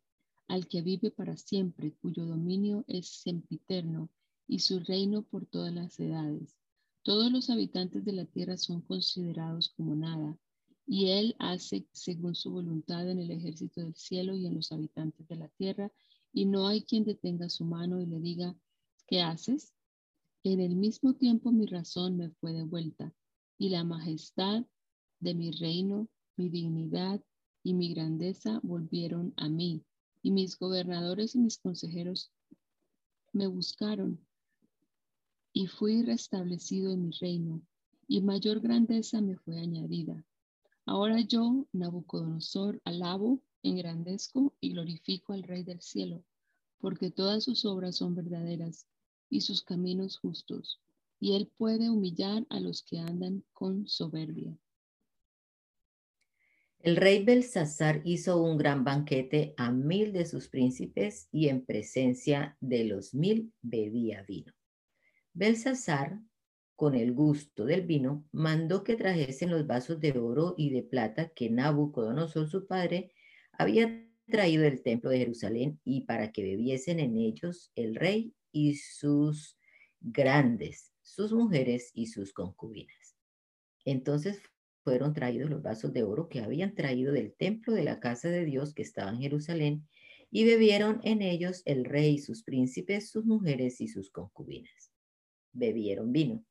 Speaker 2: al que vive para siempre, cuyo dominio es sempiterno y su reino por todas las edades. Todos los habitantes de la tierra son considerados como nada, y él hace según su voluntad en el ejército del cielo y en los habitantes de la tierra, y no hay quien detenga su mano y le diga, ¿qué haces? En el mismo tiempo mi razón me fue devuelta, y la majestad de mi reino, mi dignidad y mi grandeza volvieron a mí, y mis gobernadores y mis consejeros me buscaron, y fui restablecido en mi reino, y mayor grandeza me fue añadida. Ahora yo, Nabucodonosor, alabo, engrandezco y glorifico al Rey del cielo, porque todas sus obras son verdaderas y sus caminos justos, y él puede humillar a los que andan con soberbia.
Speaker 3: El rey Belsasar hizo un gran banquete a mil de sus príncipes y en presencia de los mil bebía vino. Belsasar con el gusto del vino, mandó que trajesen los vasos de oro y de plata que Nabucodonosor su padre había traído del templo de Jerusalén y para que bebiesen en ellos el rey y sus grandes, sus mujeres y sus concubinas. Entonces fueron traídos los vasos de oro que habían traído del templo de la casa de Dios que estaba en Jerusalén y bebieron en ellos el rey, sus príncipes, sus mujeres y sus concubinas. Bebieron vino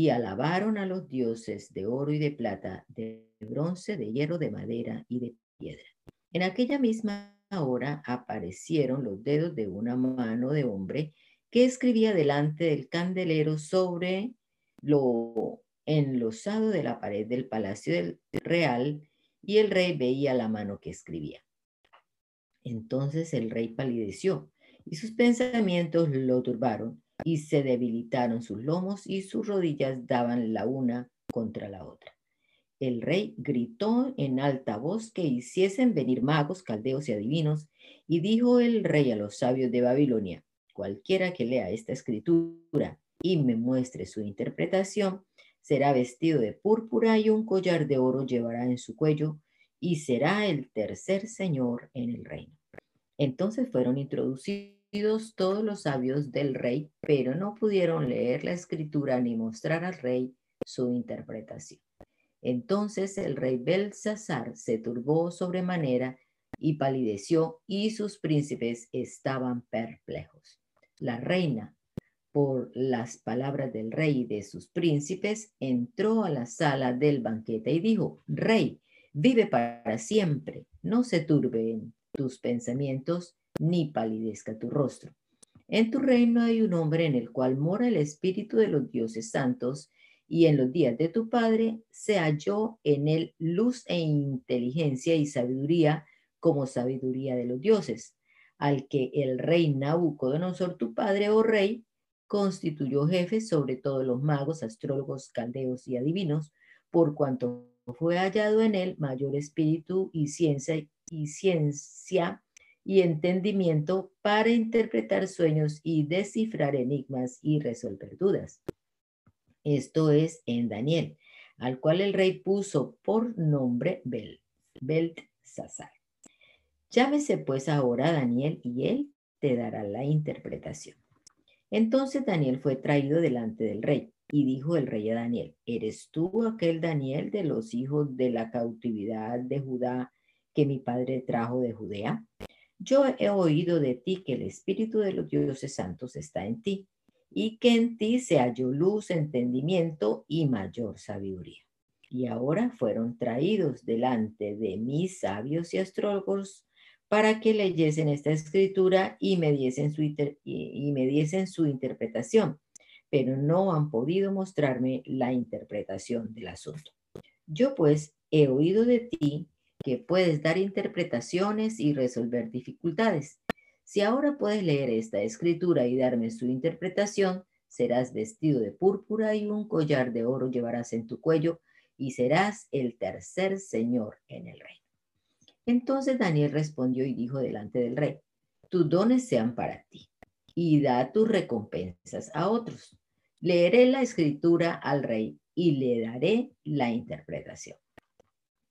Speaker 3: y alabaron a los dioses de oro y de plata, de bronce, de hierro, de madera y de piedra. En aquella misma hora aparecieron los dedos de una mano de hombre que escribía delante del candelero sobre lo enlosado de la pared del palacio del real y el rey veía la mano que escribía. Entonces el rey palideció y sus pensamientos lo turbaron y se debilitaron sus lomos y sus rodillas daban la una contra la otra. El rey gritó en alta voz que hiciesen venir magos, caldeos y adivinos, y dijo el rey a los sabios de Babilonia, cualquiera que lea esta escritura y me muestre su interpretación, será vestido de púrpura y un collar de oro llevará en su cuello, y será el tercer señor en el reino. Entonces fueron introducidos todos los sabios del rey, pero no pudieron leer la escritura ni mostrar al rey su interpretación. Entonces el rey Belsasar se turbó sobremanera y palideció, y sus príncipes estaban perplejos. La reina, por las palabras del rey y de sus príncipes, entró a la sala del banquete y dijo, Rey, vive para siempre, no se turben tus pensamientos, ni palidezca tu rostro. En tu reino hay un hombre en el cual mora el espíritu de los dioses santos, y en los días de tu padre se halló en él luz e inteligencia y sabiduría como sabiduría de los dioses, al que el rey Nabucodonosor, tu padre, oh rey, constituyó jefe sobre todos los magos, astrólogos, caldeos y adivinos, por cuanto fue hallado en él mayor espíritu y ciencia y ciencia y entendimiento para interpretar sueños y descifrar enigmas y resolver dudas. Esto es en Daniel, al cual el rey puso por nombre Bel, Beltsasar. Llámese pues ahora Daniel y él te dará la interpretación. Entonces Daniel fue traído delante del rey y dijo el rey a Daniel, ¿eres tú aquel Daniel de los hijos de la cautividad de Judá que mi padre trajo de Judea? Yo he oído de ti que el espíritu de los dioses santos está en ti y que en ti se halló luz, entendimiento y mayor sabiduría. Y ahora fueron traídos delante de mis sabios y astrólogos para que leyesen esta escritura y me diesen su, y me diesen su interpretación, pero no han podido mostrarme la interpretación del asunto. Yo pues he oído de ti que puedes dar interpretaciones y resolver dificultades. Si ahora puedes leer esta escritura y darme su interpretación, serás vestido de púrpura y un collar de oro llevarás en tu cuello y serás el tercer señor en el reino. Entonces Daniel respondió y dijo delante del rey, tus dones sean para ti y da tus recompensas a otros. Leeré la escritura al rey y le daré la interpretación.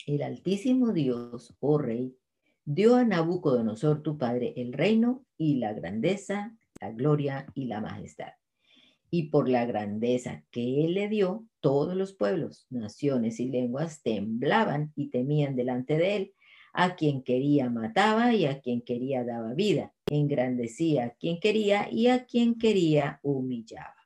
Speaker 3: El Altísimo Dios, oh rey, dio a Nabucodonosor tu padre el reino y la grandeza, la gloria y la majestad. Y por la grandeza que él le dio, todos los pueblos, naciones y lenguas temblaban y temían delante de él a quien quería mataba y a quien quería daba vida, engrandecía a quien quería y a quien quería humillaba.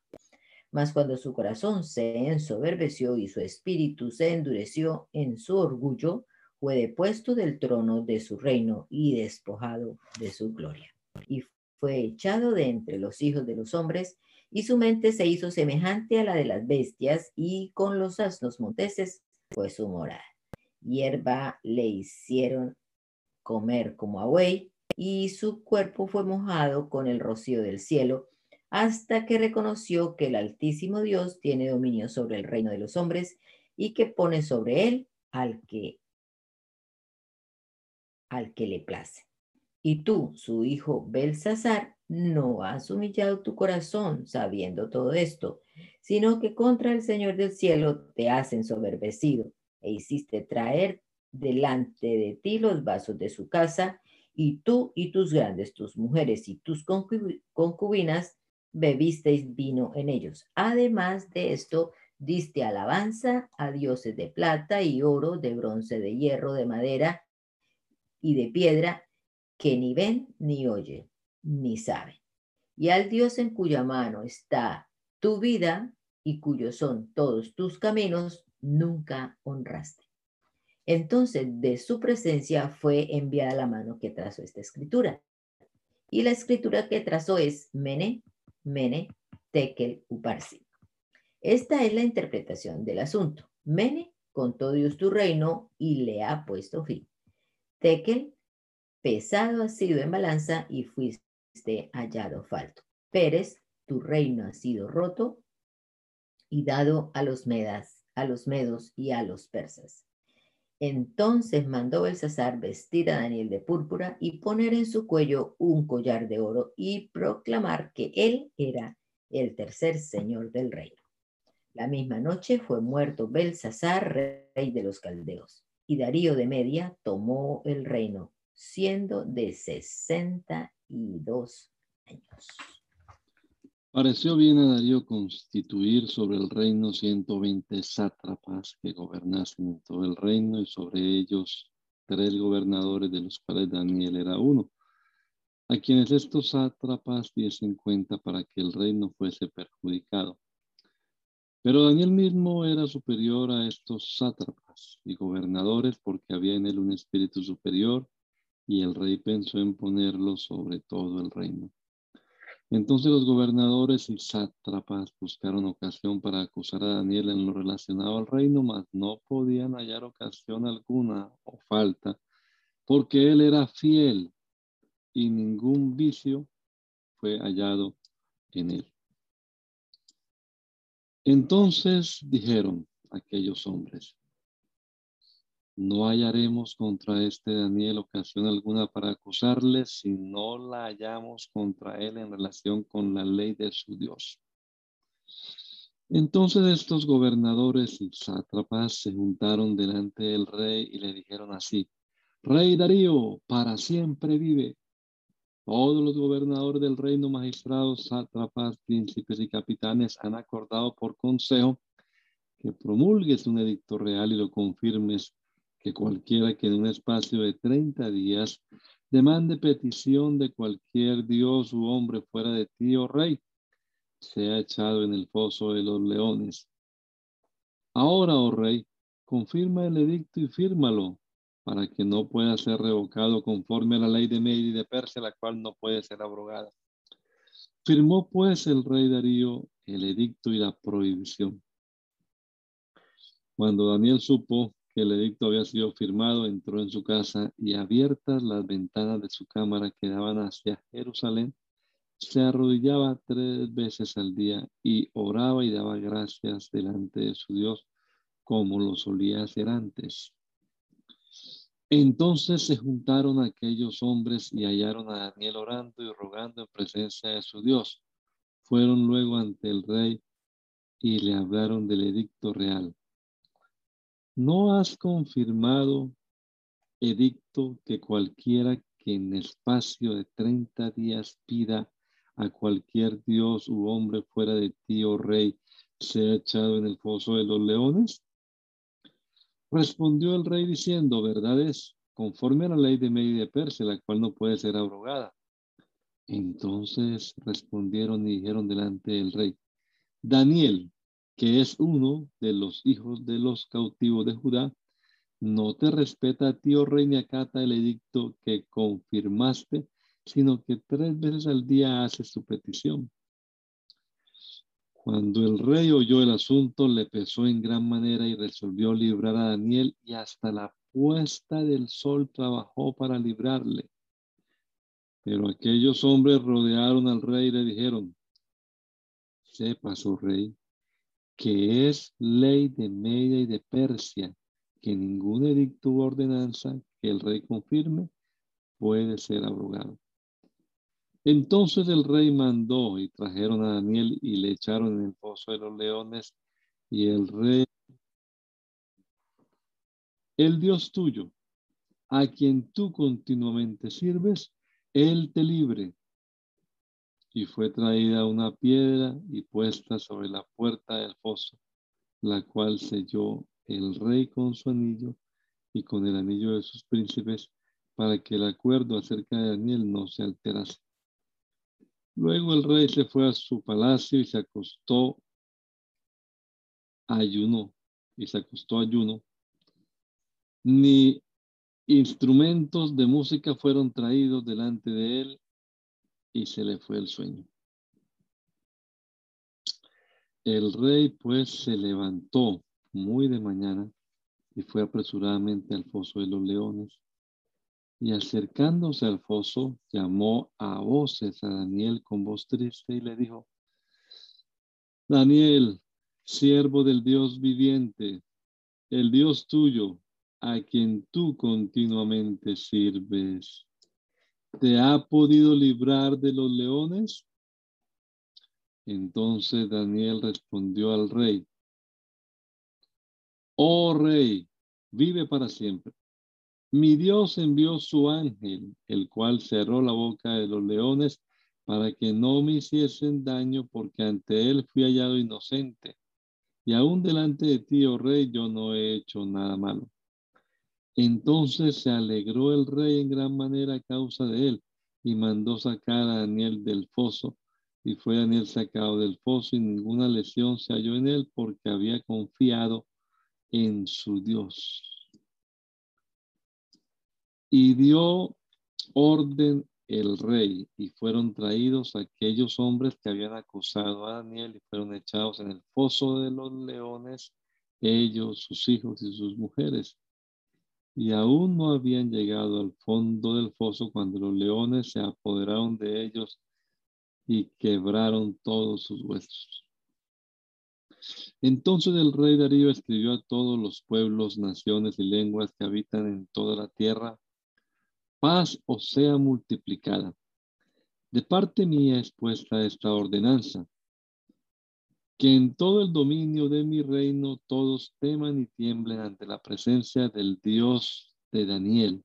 Speaker 3: Mas cuando su corazón se ensoberbeció y su espíritu se endureció en su orgullo, fue depuesto del trono de su reino y despojado de su gloria. Y fue echado de entre los hijos de los hombres, y su mente se hizo semejante a la de las bestias, y con los asnos monteses fue su morada hierba le hicieron comer como a buey, y su cuerpo fue mojado con el rocío del cielo, hasta que reconoció que el Altísimo Dios tiene dominio sobre el reino de los hombres y que pone sobre él al que al que le place. Y tú, su hijo Belsasar, no has humillado tu corazón sabiendo todo esto, sino que contra el Señor del cielo te has ensoberbecido e hiciste traer delante de ti los vasos de su casa, y tú y tus grandes, tus mujeres y tus concubinas, bebisteis vino en ellos. Además de esto, diste alabanza a dioses de plata y oro, de bronce, de hierro, de madera y de piedra, que ni ven, ni oyen, ni saben. Y al Dios en cuya mano está tu vida y cuyos son todos tus caminos, nunca honraste. Entonces de su presencia fue enviada la mano que trazó esta escritura. Y la escritura que trazó es Mene, Mene, Tekel, Uparsi. Esta es la interpretación del asunto. Mene contó Dios tu reino y le ha puesto fin. Tekel, pesado ha sido en balanza y fuiste hallado falto. Pérez, tu reino ha sido roto y dado a los medas a los medos y a los persas. Entonces mandó Belsasar vestir a Daniel de púrpura y poner en su cuello un collar de oro y proclamar que él era el tercer señor del reino. La misma noche fue muerto Belsasar, rey de los caldeos, y Darío de Media tomó el reino, siendo de sesenta y dos años.
Speaker 1: Pareció bien a Darío constituir sobre el reino 120 sátrapas que gobernasen en todo el reino y sobre ellos tres gobernadores de los cuales Daniel era uno, a quienes estos sátrapas diesen cuenta para que el reino fuese perjudicado. Pero Daniel mismo era superior a estos sátrapas y gobernadores porque había en él un espíritu superior y el rey pensó en ponerlo sobre todo el reino. Entonces los gobernadores y sátrapas buscaron ocasión para acusar a Daniel en lo relacionado al reino, mas no podían hallar ocasión alguna o falta, porque él era fiel y ningún vicio fue hallado en él. Entonces dijeron aquellos hombres, no hallaremos contra este Daniel ocasión alguna para acusarle si no la hallamos contra él en relación con la ley de su Dios. Entonces estos gobernadores y sátrapas se juntaron delante del rey y le dijeron así, Rey Darío, para siempre vive. Todos los gobernadores del reino, magistrados, sátrapas, príncipes y capitanes han acordado por consejo que promulgues un edicto real y lo confirmes que cualquiera que en un espacio de 30 días demande petición de cualquier dios u hombre fuera de ti, oh rey, sea echado en el foso de los leones. Ahora, oh rey, confirma el edicto y fírmalo, para que no pueda ser revocado conforme a la ley de Media de Persia, la cual no puede ser abrogada. Firmó pues el rey Darío el edicto y la prohibición. Cuando Daniel supo que el edicto había sido firmado, entró en su casa y abiertas las ventanas de su cámara que daban hacia Jerusalén, se arrodillaba tres veces al día y oraba y daba gracias delante de su Dios como lo solía hacer antes. Entonces se juntaron aquellos hombres y hallaron a Daniel orando y rogando en presencia de su Dios. Fueron luego ante el rey y le hablaron del edicto real. ¿No has confirmado, edicto, que cualquiera que en espacio de treinta días pida a cualquier dios u hombre fuera de ti, oh rey, sea echado en el foso de los leones? Respondió el rey diciendo, verdad es, conforme a la ley de Media de Persia, la cual no puede ser abrogada. Entonces respondieron y dijeron delante del rey, Daniel, que es uno de los hijos de los cautivos de Judá, no te respeta a ti, oh rey, ni acata el edicto que confirmaste, sino que tres veces al día hace su petición. Cuando el rey oyó el asunto, le pesó en gran manera y resolvió librar a Daniel y hasta la puesta del sol trabajó para librarle. Pero aquellos hombres rodearon al rey y le dijeron, sepas, oh rey, que es ley de Media y de Persia, que ningún edicto u ordenanza que el rey confirme puede ser abrogado. Entonces el rey mandó y trajeron a Daniel y le echaron en el pozo de los leones y el rey, el Dios tuyo, a quien tú continuamente sirves, él te libre y fue traída una piedra y puesta sobre la puerta del foso, la cual selló el rey con su anillo y con el anillo de sus príncipes, para que el acuerdo acerca de Daniel no se alterase. Luego el rey se fue a su palacio y se acostó ayuno, y se acostó ayuno. Ni instrumentos de música fueron traídos delante de él, y se le fue el sueño. El rey pues se levantó muy de mañana y fue apresuradamente al foso de los leones. Y acercándose al foso, llamó a voces a Daniel con voz triste y le dijo, Daniel, siervo del Dios viviente, el Dios tuyo, a quien tú continuamente sirves, ¿te ha podido librar de los leones? Entonces Daniel respondió al rey, Oh rey, vive para siempre. Mi Dios envió su ángel, el cual cerró la boca de los leones para que no me hiciesen daño, porque ante él fui hallado inocente. Y aún delante de ti, oh rey, yo no he hecho nada malo. Entonces se alegró el rey en gran manera a causa de él y mandó sacar a Daniel del foso. Y fue Daniel sacado del foso y ninguna lesión se halló en él porque había confiado en su Dios. Y dio orden el rey y fueron traídos aquellos hombres que habían acusado a Daniel y fueron echados en el foso de los leones, ellos, sus hijos y sus mujeres y aún no habían llegado al fondo del foso cuando los leones se apoderaron de ellos y quebraron todos sus huesos. Entonces el rey Darío escribió a todos los pueblos, naciones y lenguas que habitan en toda la tierra, paz os sea multiplicada. De parte mía es puesta esta ordenanza que en todo el dominio de mi reino todos teman y tiemblen ante la presencia del Dios de Daniel,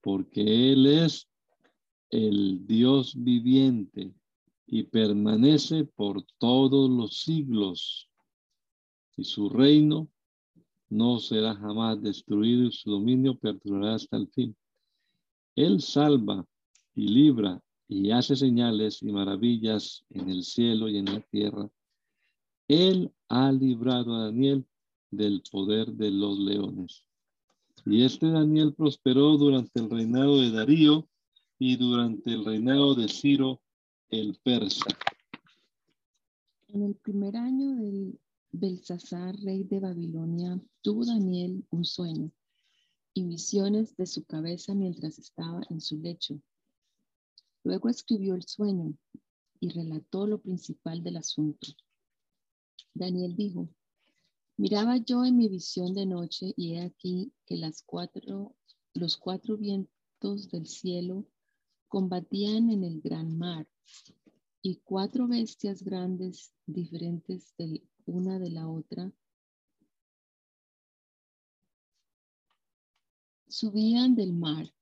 Speaker 1: porque Él es el Dios viviente y permanece por todos los siglos, y su reino no será jamás destruido y su dominio perdurará hasta el fin. Él salva y libra y hace señales y maravillas en el cielo y en la tierra él ha librado a Daniel del poder de los leones. Y este Daniel prosperó durante el reinado de Darío y durante el reinado de Ciro el persa.
Speaker 2: En el primer año del Belsasar, rey de Babilonia, tuvo Daniel un sueño y visiones de su cabeza mientras estaba en su lecho. Luego escribió el sueño y relató lo principal del asunto. Daniel dijo, miraba yo en mi visión de noche y he aquí que las cuatro, los cuatro vientos del cielo combatían en el gran mar y cuatro bestias grandes diferentes de una de la otra subían del mar,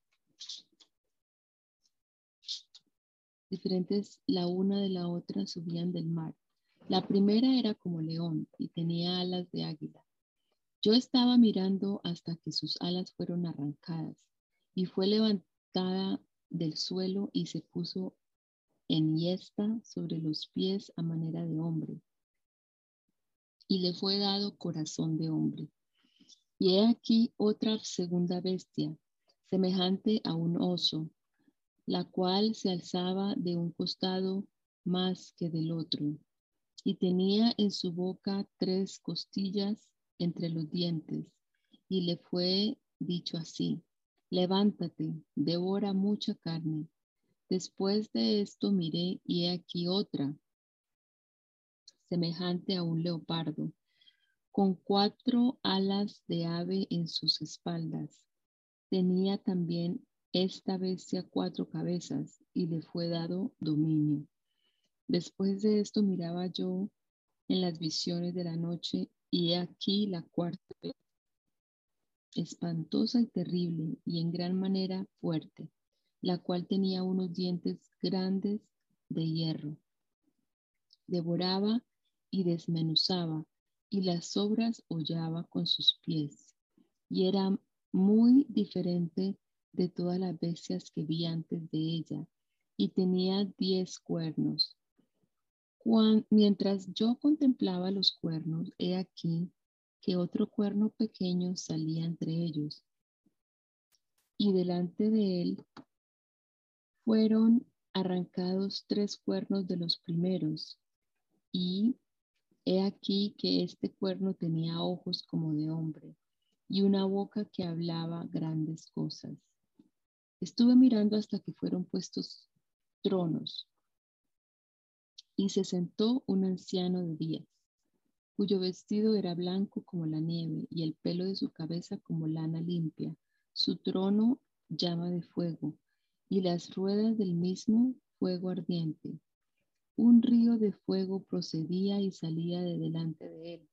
Speaker 2: diferentes la una de la otra subían del mar. La primera era como león y tenía alas de águila. Yo estaba mirando hasta que sus alas fueron arrancadas y fue levantada del suelo y se puso en yesta sobre los pies a manera de hombre. Y le fue dado corazón de hombre. Y he aquí otra segunda bestia, semejante a un oso, la cual se alzaba de un costado más que del otro y tenía en su boca tres costillas entre los dientes, y le fue dicho así, levántate, devora mucha carne. Después de esto miré y he aquí otra, semejante a un leopardo, con cuatro alas de ave en sus espaldas. Tenía también esta bestia cuatro cabezas y le fue dado dominio. Después de esto miraba yo en las visiones de la noche y he aquí la cuarta vez, espantosa y terrible y en gran manera fuerte, la cual tenía unos dientes grandes de hierro. Devoraba y desmenuzaba y las sobras hollaba con sus pies. Y era muy diferente de todas las bestias que vi antes de ella y tenía diez cuernos mientras yo contemplaba los cuernos, he aquí que otro cuerno pequeño salía entre ellos. Y delante de él fueron arrancados tres cuernos de los primeros. Y he aquí que este cuerno tenía ojos como de hombre y una boca que hablaba grandes cosas. Estuve mirando hasta que fueron puestos tronos y se sentó un anciano de días, cuyo vestido era blanco como la nieve y el pelo de su cabeza como lana limpia, su trono llama de fuego y las ruedas del mismo fuego ardiente. Un río de fuego procedía y salía de delante de él.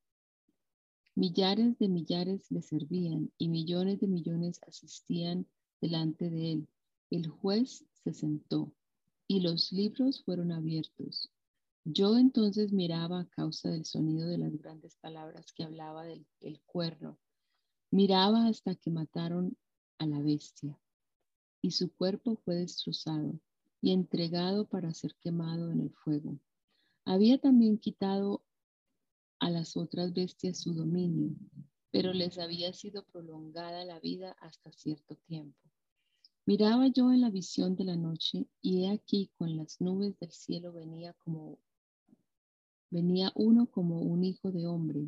Speaker 2: Millares de millares le servían y millones de millones asistían delante de él. El juez se sentó y los libros fueron abiertos. Yo entonces miraba a causa del sonido de las grandes palabras que hablaba del el cuerno. Miraba hasta que mataron a la bestia y su cuerpo fue destrozado y entregado para ser quemado en el fuego. Había también quitado a las otras bestias su dominio, pero les había sido prolongada la vida hasta cierto tiempo. Miraba yo en la visión de la noche y he aquí con las nubes del cielo venía como venía uno como un hijo de hombre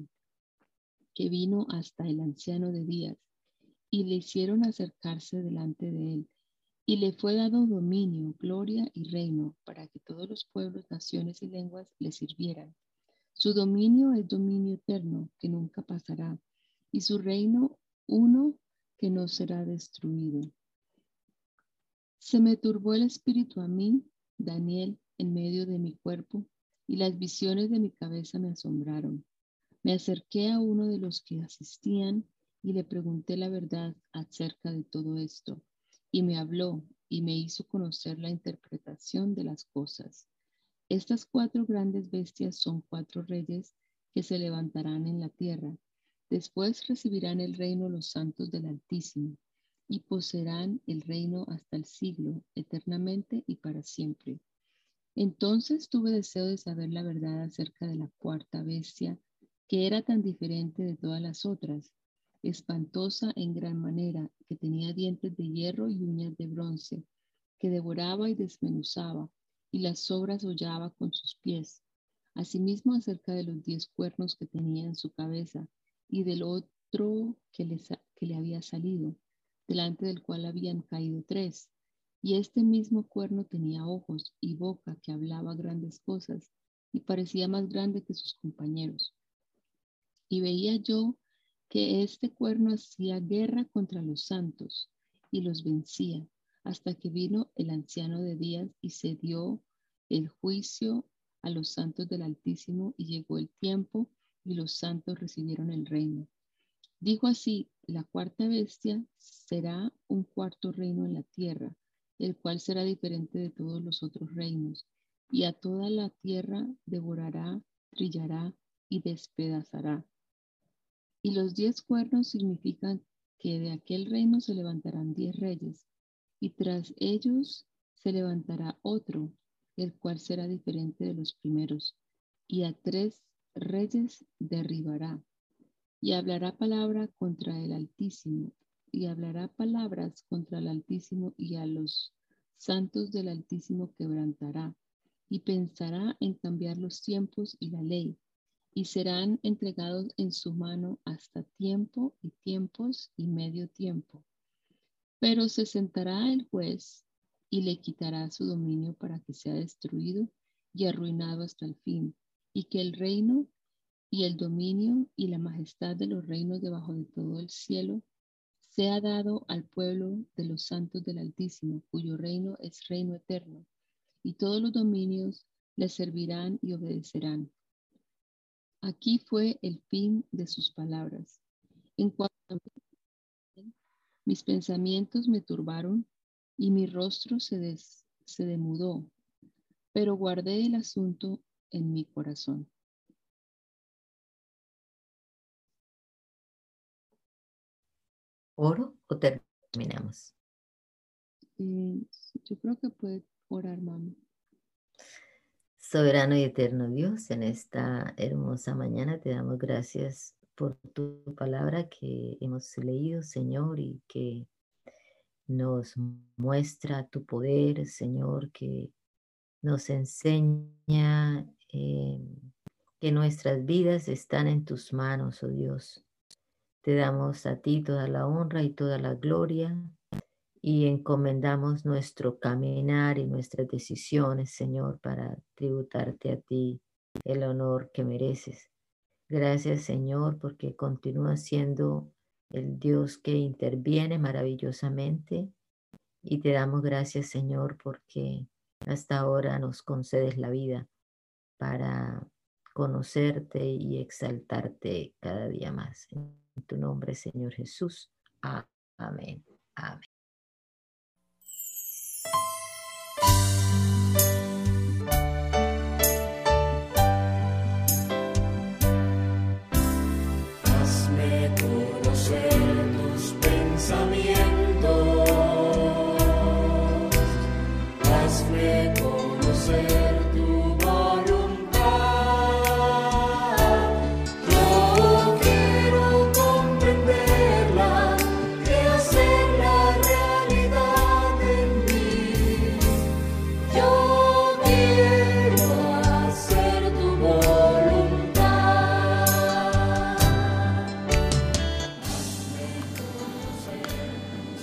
Speaker 2: que vino hasta el anciano de días y le hicieron acercarse delante de él y le fue dado dominio, gloria y reino para que todos los pueblos, naciones y lenguas le sirvieran. Su dominio es dominio eterno que nunca pasará y su reino uno que no será destruido. Se me turbó el espíritu a mí, Daniel, en medio de mi cuerpo y las visiones de mi cabeza me asombraron. Me acerqué a uno de los que asistían y le pregunté la verdad acerca de todo esto, y me habló y me hizo conocer la interpretación de las cosas. Estas cuatro grandes bestias son cuatro reyes que se levantarán en la tierra. Después recibirán el reino los santos del Altísimo y poseerán el reino hasta el siglo, eternamente y para siempre. Entonces tuve deseo de saber la verdad acerca de la cuarta bestia, que era tan diferente de todas las otras, espantosa en gran manera, que tenía dientes de hierro y uñas de bronce, que devoraba y desmenuzaba, y las sobras hollaba con sus pies. Asimismo acerca de los diez cuernos que tenía en su cabeza, y del otro que le, que le había salido, delante del cual habían caído tres y este mismo cuerno tenía ojos y boca que hablaba grandes cosas y parecía más grande que sus compañeros. Y veía yo que este cuerno hacía guerra contra los santos y los vencía hasta que vino el anciano de días y se dio el juicio a los santos del Altísimo y llegó el tiempo y los santos recibieron el reino. Dijo así, la cuarta bestia será un cuarto reino en la tierra el cual será diferente de todos los otros reinos, y a toda la tierra devorará, trillará y despedazará. Y los diez cuernos significan que de aquel reino se levantarán diez reyes, y tras ellos se levantará otro, el cual será diferente de los primeros, y a tres reyes derribará, y hablará palabra contra el Altísimo, y hablará palabras contra el Altísimo y a los santos del Altísimo quebrantará, y pensará en cambiar los tiempos y la ley, y serán entregados en su mano hasta tiempo y tiempos y medio tiempo. Pero se sentará el juez y le quitará su dominio para que sea destruido y arruinado hasta el fin, y que el reino y el dominio y la majestad de los reinos debajo de todo el cielo sea dado al pueblo de los santos del Altísimo, cuyo reino es reino eterno, y todos los dominios le servirán y obedecerán. Aquí fue el fin de sus palabras. En cuanto a mí, mis pensamientos me turbaron y mi rostro se, se demudó, pero guardé el asunto en mi corazón.
Speaker 3: ¿Oro o terminamos?
Speaker 2: Eh, yo creo que puede orar, mamá.
Speaker 3: Soberano y eterno Dios, en esta hermosa mañana te damos gracias por tu palabra que hemos leído, Señor, y que nos muestra tu poder, Señor, que nos enseña eh, que nuestras vidas están en tus manos, oh Dios. Te damos a ti toda la honra y toda la gloria y encomendamos nuestro caminar y nuestras decisiones, Señor, para tributarte a ti el honor que mereces. Gracias, Señor, porque continúa siendo el Dios que interviene maravillosamente y te damos gracias, Señor, porque hasta ahora nos concedes la vida para conocerte y exaltarte cada día más. En tu nombre, Señor Jesús. Amén. Amén.